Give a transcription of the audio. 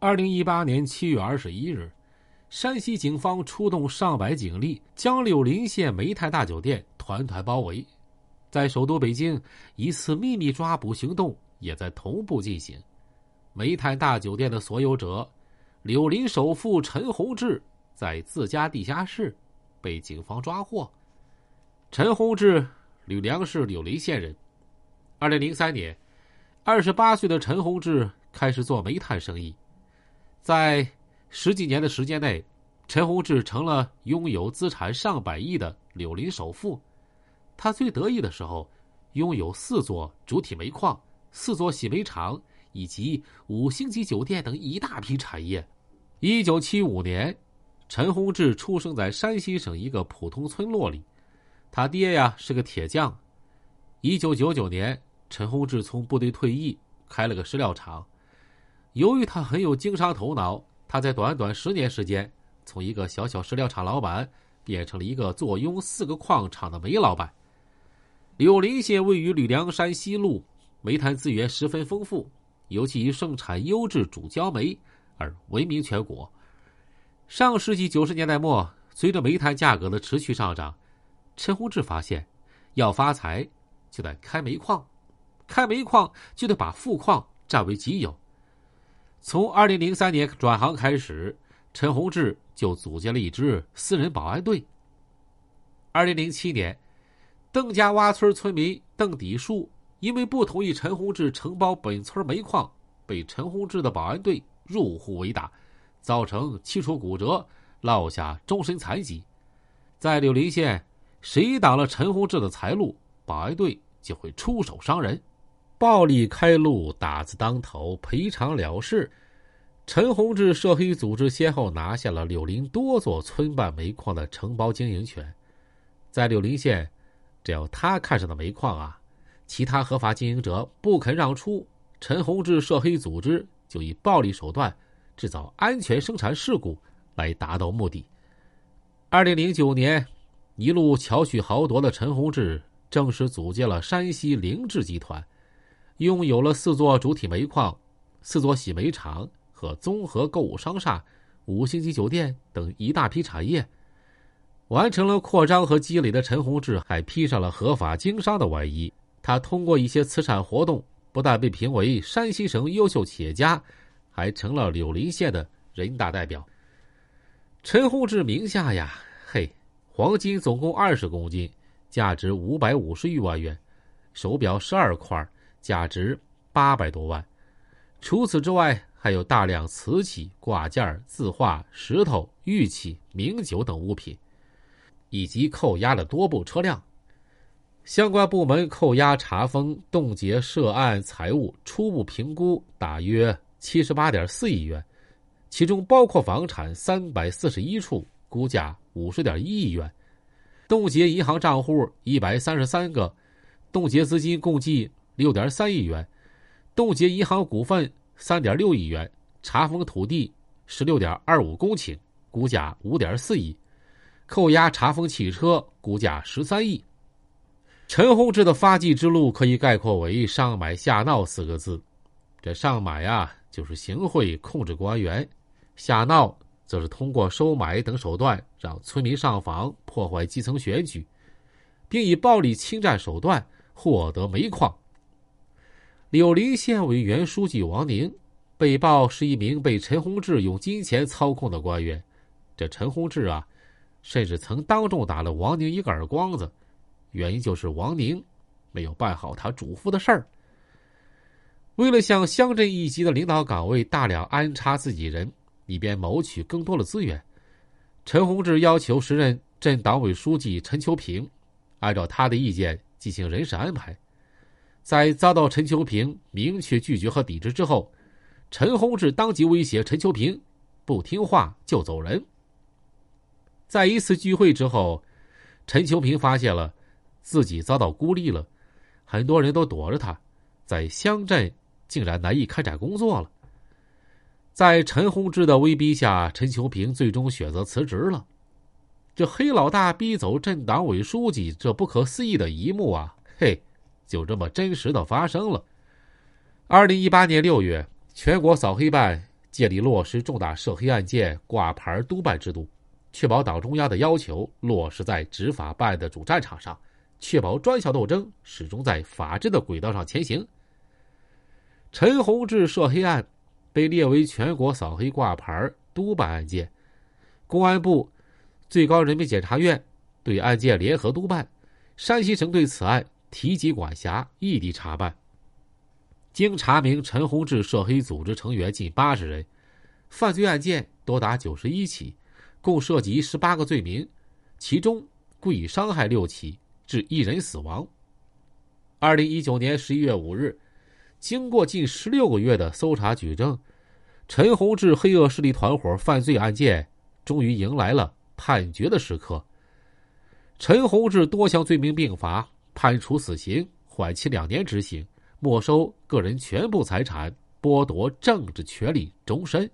二零一八年七月二十一日，山西警方出动上百警力，将柳林县煤炭大酒店团团包围。在首都北京，一次秘密抓捕行动也在同步进行。煤炭大酒店的所有者柳林首富陈洪志，在自家地下室被警方抓获。陈洪志，吕梁市柳林县人。二零零三年，二十八岁的陈洪志开始做煤炭生意。在十几年的时间内，陈洪志成了拥有资产上百亿的柳林首富。他最得意的时候，拥有四座主体煤矿、四座洗煤厂以及五星级酒店等一大批产业。一九七五年，陈洪志出生在山西省一个普通村落里，他爹呀是个铁匠。一九九九年，陈洪志从部队退役，开了个石料厂。由于他很有经商头脑，他在短短十年时间，从一个小小石料厂老板变成了一个坐拥四个矿场的煤老板。柳林县位于吕梁山西麓，煤炭资源十分丰富，尤其以盛产优质主焦煤而闻名全国。上世纪九十年代末，随着煤炭价格的持续上涨，陈洪志发现，要发财就得开煤矿，开煤矿就得把富矿占为己有。从二零零三年转行开始，陈洪志就组建了一支私人保安队。二零零七年，邓家洼村村民邓底树因为不同意陈洪志承包本村煤矿，被陈洪志的保安队入户围打，造成七处骨折，落下终身残疾。在柳林县，谁挡了陈洪志的财路，保安队就会出手伤人。暴力开路，打字当头，赔偿了事。陈洪志涉黑组织先后拿下了柳林多座村办煤矿的承包经营权。在柳林县，只要他看上的煤矿啊，其他合法经营者不肯让出，陈洪志涉黑组织就以暴力手段制造安全生产事故来达到目的。二零零九年，一路巧取豪夺的陈洪志正式组建了山西凌志集团。拥有了四座主体煤矿、四座洗煤厂和综合购物商厦、五星级酒店等一大批产业，完成了扩张和积累的陈洪志还披上了合法经商的外衣。他通过一些慈善活动，不但被评为山西省优秀企业家，还成了柳林县的人大代表。陈洪志名下呀，嘿，黄金总共二十公斤，价值五百五十余万元；手表十二块。价值八百多万，除此之外，还有大量瓷器、挂件、字画、石头、玉器、名酒等物品，以及扣押了多部车辆。相关部门扣押、查封、冻结涉案财物，初步评估大约七十八点四亿元，其中包括房产三百四十一处，估价五十点一亿元；冻结银行账户一百三十三个，冻结资金共计。六点三亿元，冻结银行股份三点六亿元，查封土地十六点二五公顷，估价五点四亿，扣押查封汽车，估价十三亿。陈洪志的发迹之路可以概括为“上买下闹”四个字。这上买啊，就是行贿控制官员；下闹，则是通过收买等手段让村民上访，破坏基层选举，并以暴力侵占手段获得煤矿。柳林县委原书记王宁被曝是一名被陈洪志用金钱操控的官员。这陈洪志啊，甚至曾当众打了王宁一个耳光子，原因就是王宁没有办好他嘱咐的事儿。为了向乡镇一级的领导岗位大量安插自己人，以便谋取更多的资源，陈洪志要求时任镇党委书记陈秋平按照他的意见进行人事安排。在遭到陈秋平明确拒绝和抵制之后，陈洪志当即威胁陈秋平，不听话就走人。在一次聚会之后，陈秋平发现了自己遭到孤立了，很多人都躲着他，在乡镇竟然难以开展工作了。在陈洪志的威逼下，陈秋平最终选择辞职了。这黑老大逼走镇党委书记，这不可思议的一幕啊！嘿。就这么真实的发生了。二零一八年六月，全国扫黑办借力落实重大涉黑案件挂牌督办制度，确保党中央的要求落实在执法办案的主战场上，确保专项斗争始终在法治的轨道上前行。陈洪志涉黑案被列为全国扫黑挂牌督办案件，公安部、最高人民检察院对案件联合督办，山西省对此案提及管辖，异地查办。经查明，陈洪志涉黑组织成员近八十人，犯罪案件多达九十一起，共涉及十八个罪名，其中故意伤害六起，致一人死亡。二零一九年十一月五日，经过近十六个月的搜查举证，陈洪志黑恶势力团伙犯罪案件终于迎来了判决的时刻。陈洪志多项罪名并罚，判处死刑，缓期两年执行。没收个人全部财产，剥夺政治权利终身。